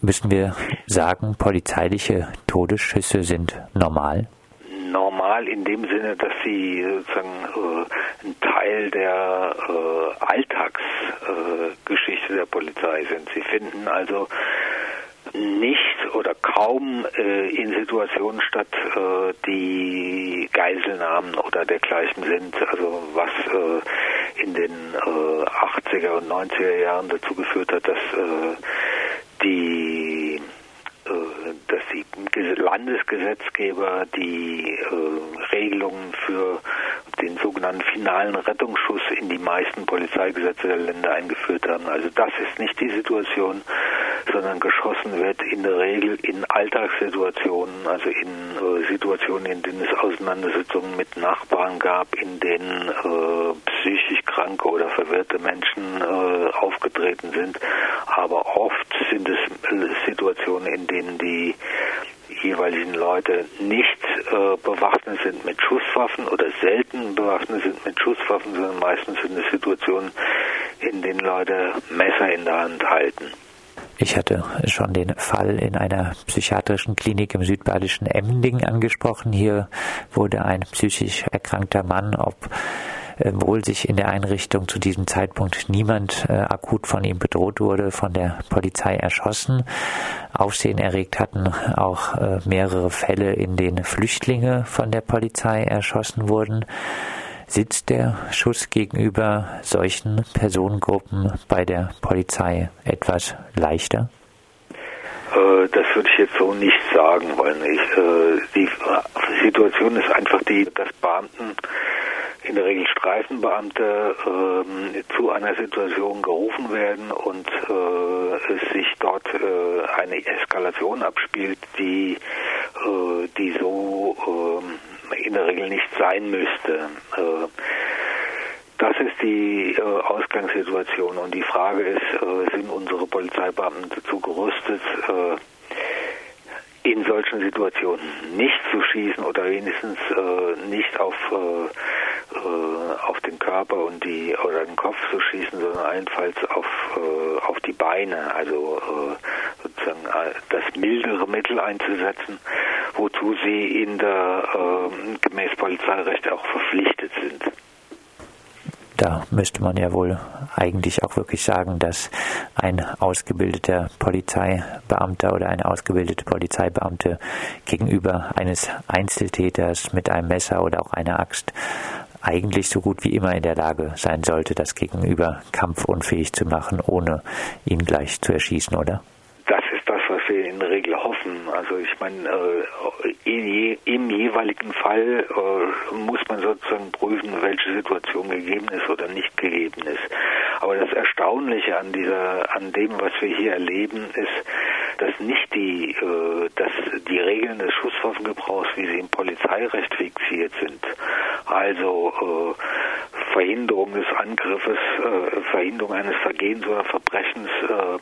Müssen wir sagen, polizeiliche Todesschüsse sind normal? Normal in dem Sinne, dass sie sozusagen äh, ein Teil der äh, Alltagsgeschichte äh, der Polizei sind. Sie finden also nicht oder kaum äh, in Situationen statt, äh, die Geiselnahmen oder dergleichen sind. Also was äh, in den 80er und 90er Jahren dazu geführt hat, dass die dass die Landesgesetzgeber die äh, Regelungen für den sogenannten finalen Rettungsschuss in die meisten Polizeigesetze der Länder eingeführt haben. Also das ist nicht die Situation, sondern geschossen wird in der Regel in Alltagssituationen, also in äh, Situationen, in denen es Auseinandersetzungen mit Nachbarn gab, in denen äh, psychisch kranke oder verwirrte Menschen äh, aufgetreten sind. Aber oft sind es äh, Situationen, in denen die jeweiligen Leute nicht äh, bewaffnet sind mit Schusswaffen oder selten bewaffnet sind mit Schusswaffen, sondern meistens sind es Situationen, in denen Leute Messer in der Hand halten. Ich hatte schon den Fall in einer psychiatrischen Klinik im südbadischen Emmending angesprochen. Hier wurde ein psychisch erkrankter Mann, ob wohl sich in der Einrichtung zu diesem Zeitpunkt niemand äh, akut von ihm bedroht wurde, von der Polizei erschossen. Aufsehen erregt hatten auch äh, mehrere Fälle, in denen Flüchtlinge von der Polizei erschossen wurden. Sitzt der Schuss gegenüber solchen Personengruppen bei der Polizei etwas leichter? Äh, das würde ich jetzt so nicht sagen wollen. Ich, äh, die Situation ist einfach die, dass Beamten in der Regel Streifenbeamte äh, zu einer Situation gerufen werden und äh, es sich dort äh, eine Eskalation abspielt, die, äh, die so ähm, in der Regel nicht sein müsste. Äh, das ist die äh, Ausgangssituation und die Frage ist, sind unsere Polizeibeamten dazu gerüstet, in solchen Situationen nicht zu schießen oder wenigstens nicht auf äh, auf den Körper und die oder den Kopf zu schießen, sondern allenfalls auf äh, auf die Beine, also äh, sozusagen äh, das mildere Mittel einzusetzen, wozu sie in der äh, gemäß Polizeirecht auch verpflichtet sind. Da müsste man ja wohl eigentlich auch wirklich sagen, dass ein ausgebildeter Polizeibeamter oder eine ausgebildete Polizeibeamte gegenüber eines Einzeltäters mit einem Messer oder auch einer Axt eigentlich so gut wie immer in der Lage sein sollte, das Gegenüber kampfunfähig zu machen, ohne ihn gleich zu erschießen, oder? Das ist das, was wir in der Regel hoffen. Also ich meine, äh, im jeweiligen Fall äh, muss man sozusagen prüfen, welche Situation gegeben ist oder nicht gegeben ist. Aber das Erstaunliche an dieser, an dem, was wir hier erleben, ist, dass nicht die, äh, dass die Regeln des Schusswaffengebrauchs, wie sie im Polizeirecht fixiert sind, also äh, Verhinderung des Angriffes, äh, Verhinderung eines Vergehens oder Verbrechens, äh,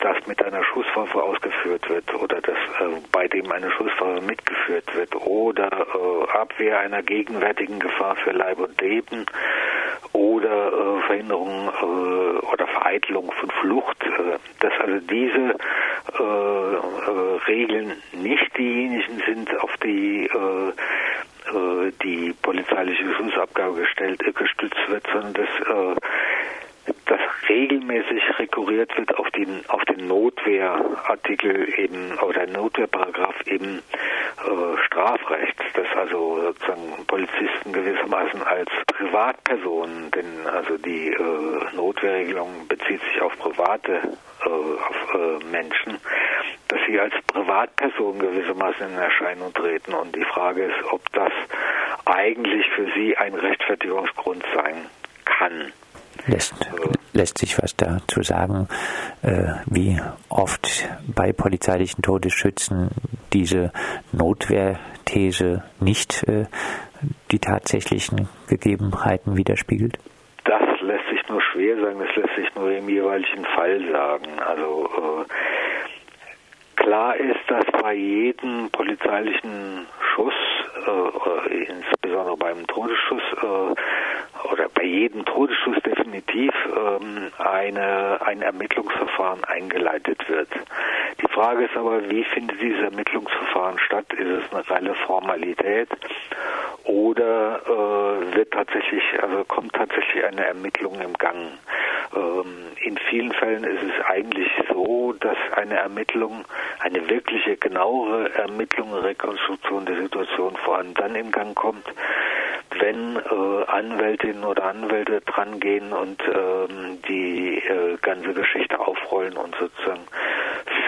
das mit einer Schusswaffe ausgeführt wird oder das äh, bei dem eine Schusswaffe mitgeführt wird oder äh, Abwehr einer gegenwärtigen Gefahr für Leib und Leben oder äh, Verhinderung äh, oder Vereitelung von Flucht, äh, dass also diese äh, äh, Regeln nicht diejenigen sind, auf die äh, die polizeiliche Schussabgabe gestellt, gestützt wird, sondern dass dass regelmäßig rekurriert wird auf den auf den Notwehrartikel eben oder Notwehrparagraph eben äh, Strafrecht, dass also sozusagen Polizisten gewissermaßen als Privatpersonen, denn also die äh, Notwehrregelung bezieht sich auf private äh, auf äh, Menschen, dass sie als Privatpersonen gewissermaßen in Erscheinung treten und die Frage ist, ob das eigentlich für sie ein Rechtfertigungsgrund sein kann. Lässt, lässt sich was dazu sagen, äh, wie oft bei polizeilichen Todesschützen diese Notwehrthese nicht äh, die tatsächlichen Gegebenheiten widerspiegelt? Das lässt sich nur schwer sagen, das lässt sich nur im jeweiligen Fall sagen. Also äh, klar ist, dass bei jedem polizeilichen Schuss, äh, insbesondere beim Todesschuss, äh, oder bei jedem Todesschuss definitiv ähm, eine, ein Ermittlungsverfahren eingeleitet wird. Frage ist aber, wie findet dieses Ermittlungsverfahren statt? Ist es eine reine Formalität oder äh, wird tatsächlich, also kommt tatsächlich eine Ermittlung im Gang? Ähm, in vielen Fällen ist es eigentlich so, dass eine Ermittlung, eine wirkliche genauere Ermittlung, Rekonstruktion der Situation vor allem dann in Gang kommt, wenn äh, Anwältinnen oder Anwälte drangehen und ähm, die äh, ganze Geschichte aufrollen und sozusagen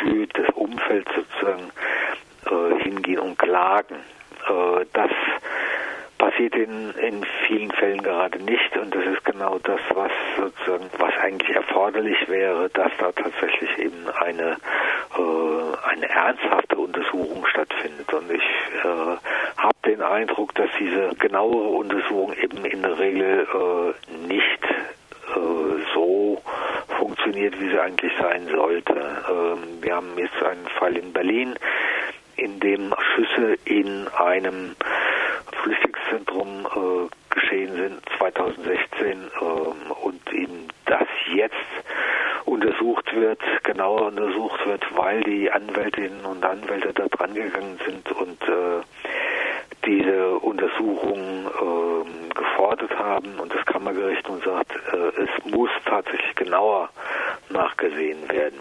für das Umfeld sozusagen äh, hingehen und klagen. Äh, das passiert in, in vielen Fällen gerade nicht und das ist genau das, was sozusagen, was eigentlich erforderlich wäre, dass da tatsächlich eben eine, äh, eine ernsthafte Untersuchung stattfindet. Und ich äh, habe den Eindruck, dass diese genauere Untersuchung eben in der Regel äh, nicht äh, so funktioniert, wie sie eigentlich sein sollte. Ähm, wir haben jetzt einen Fall in Berlin, in dem Schüsse in einem Flüchtlingszentrum äh, geschehen sind 2016 ähm, und eben das jetzt untersucht wird, genauer untersucht wird, weil die Anwältinnen und Anwälte da dran gegangen sind und äh, diese Untersuchung äh, gefordert haben und das Kammergericht und sagt, äh, es muss tatsächlich genauer nachgesehen werden.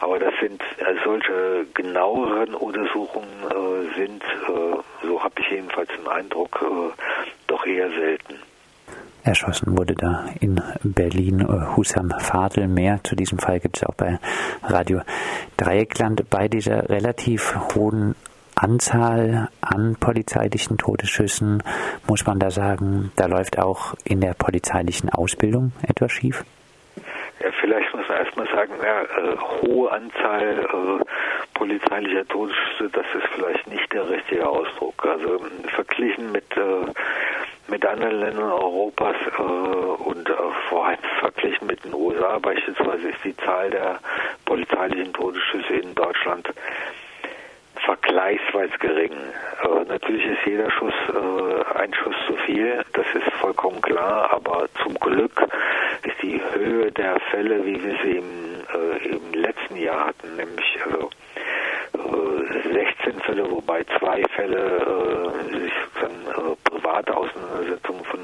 Aber das sind äh, solche genaueren Untersuchungen äh, sind, äh, so habe ich jedenfalls den Eindruck, äh, doch eher selten. Erschossen wurde da in Berlin Husam Fadel. Mehr zu diesem Fall gibt es auch bei Radio Dreieckland. Bei dieser relativ hohen Anzahl an polizeilichen Todesschüssen muss man da sagen, da läuft auch in der polizeilichen Ausbildung etwas schief? Ja, vielleicht muss man erstmal sagen, ja, äh, hohe Anzahl äh, polizeilicher Todesschüsse, das ist vielleicht nicht der richtige Ausdruck. Also verglichen mit äh, mit anderen Ländern Europas äh, und äh, vor allem verglichen mit den USA beispielsweise ist die Zahl der polizeilichen Todesschüsse in Deutschland vergleichsweise gering. Äh, natürlich ist jeder Schuss äh, ein Schuss zu viel, das ist vollkommen klar, aber zum Glück ist die Höhe der Fälle, wie wir sie im, äh, im letzten Jahr hatten, nämlich also 16 äh, Fälle, wobei zwei Fälle äh, sich sozusagen private Auseinandersetzungen von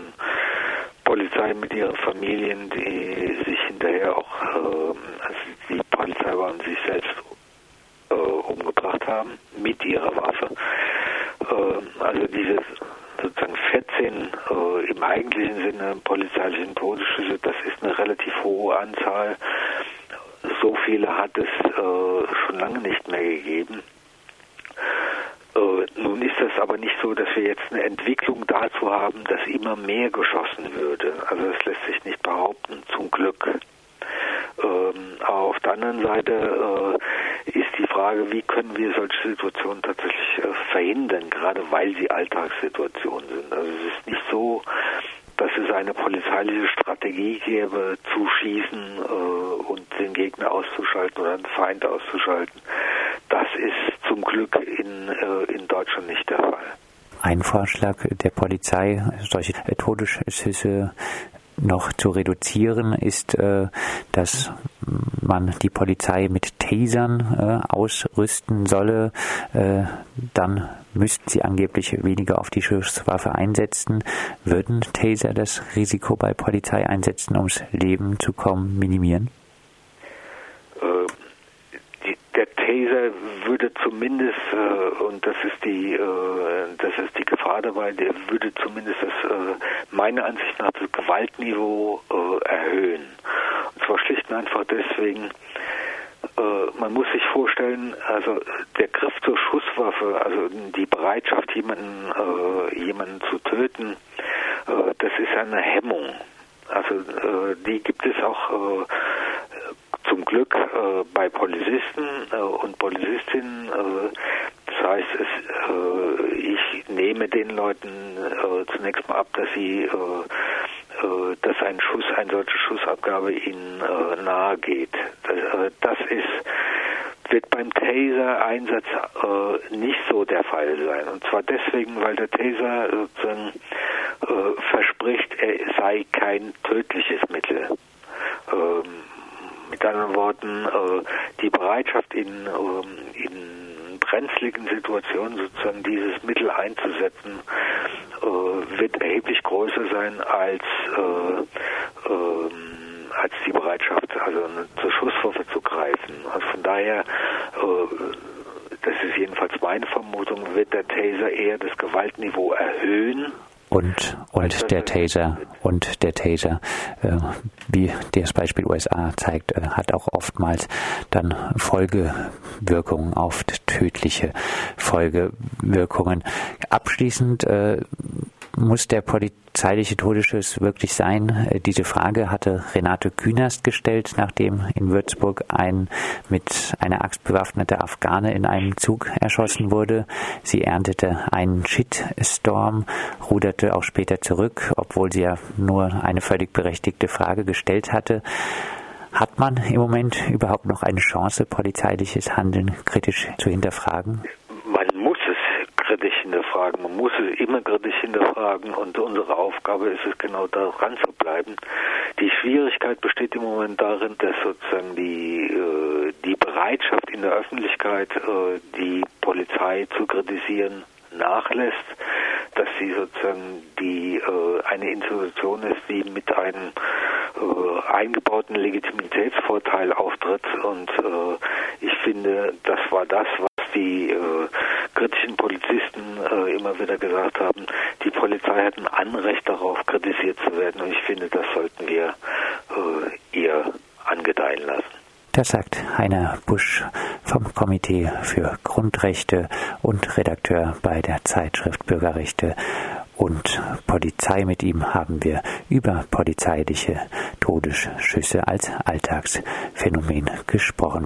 Polizei mit ihren Familien, die sich hinterher auch, also die Polizei waren sich selbst haben mit ihrer Waffe. Äh, also diese sozusagen 14 äh, im eigentlichen Sinne polizeilichen Todesschüsse, das ist eine relativ hohe Anzahl. So viele hat es äh, schon lange nicht mehr gegeben. Äh, nun ist es aber nicht so, dass wir jetzt eine Entwicklung dazu haben, dass immer mehr geschossen würde. Also das lässt sich nicht behaupten, zum Glück. Ähm, auf der anderen Seite äh, ist die Frage, wie können wir solche Situationen tatsächlich äh, verhindern, gerade weil sie Alltagssituationen sind. Also es ist nicht so, dass es eine polizeiliche Strategie gäbe, zu schießen äh, und den Gegner auszuschalten oder den Feind auszuschalten. Das ist zum Glück in, äh, in Deutschland nicht der Fall. Ein Vorschlag der Polizei, solche Todesschüsse noch zu reduzieren, ist, äh, dass man die Polizei mit Tasern äh, ausrüsten solle. Äh, dann müssten sie angeblich weniger auf die Schusswaffe einsetzen. Würden Taser das Risiko bei Polizeieinsätzen, ums Leben zu kommen, minimieren? Taser würde zumindest, äh, und das ist die, äh, das ist die Gefahr dabei, der würde zumindest das, äh, meiner Ansicht nach das Gewaltniveau äh, erhöhen. Und zwar schlicht und einfach deswegen, äh, man muss sich vorstellen, also der Griff zur Schusswaffe, also die Bereitschaft, jemanden, äh, jemanden zu töten, das ist eine Hemmung. Also die gibt es auch Glück äh, bei Polizisten äh, und Polizistinnen. Äh, das heißt, es, äh, ich nehme den Leuten äh, zunächst mal ab, dass sie, äh, dass ein Schuss, eine solche Schussabgabe ihnen nahe geht. Das, das ist wird beim Taser-Einsatz äh, nicht so der Fall sein. Und zwar deswegen, weil der Taser sozusagen äh, verspricht, er sei kein tödliches Mittel. Ähm, mit anderen Worten, äh, die Bereitschaft in, ähm, in brenzligen Situationen sozusagen dieses Mittel einzusetzen, äh, wird erheblich größer sein als äh, ähm, als die Bereitschaft, also zur Schusswaffe zu greifen. Also von daher, das ist jedenfalls meine Vermutung, wird der Taser eher das Gewaltniveau erhöhen und, und der Taser und der Taser, äh, wie das Beispiel USA zeigt, äh, hat auch oftmals dann Folgewirkungen, oft tödliche Folgewirkungen. Abschließend äh, muss der polizeiliche Todesschuss wirklich sein? Äh, diese Frage hatte Renate Künast gestellt, nachdem in Würzburg ein mit einer Axt bewaffneter Afghane in einem Zug erschossen wurde. Sie erntete einen Shitstorm, ruderte auch später zurück, obwohl sie ja nur eine völlig berechtigte Frage gestellt hatte. Hat man im Moment überhaupt noch eine Chance, polizeiliches Handeln kritisch zu hinterfragen? Hinterfragen. Man muss es immer kritisch hinterfragen und unsere Aufgabe ist es genau daran zu bleiben. Die Schwierigkeit besteht im Moment darin, dass sozusagen die, äh, die Bereitschaft in der Öffentlichkeit, äh, die Polizei zu kritisieren, nachlässt, dass sie sozusagen die äh, eine Institution ist, die mit einem äh, eingebauten Legitimitätsvorteil auftritt und äh, ich finde, das war das, was die äh, kritischen Polizisten äh, immer wieder gesagt haben, die Polizei hat ein Anrecht darauf, kritisiert zu werden. Und ich finde, das sollten wir äh, ihr angedeihen lassen. Das sagt Heiner Busch vom Komitee für Grundrechte und Redakteur bei der Zeitschrift Bürgerrechte und Polizei. Mit ihm haben wir über polizeiliche Todesschüsse als Alltagsphänomen gesprochen.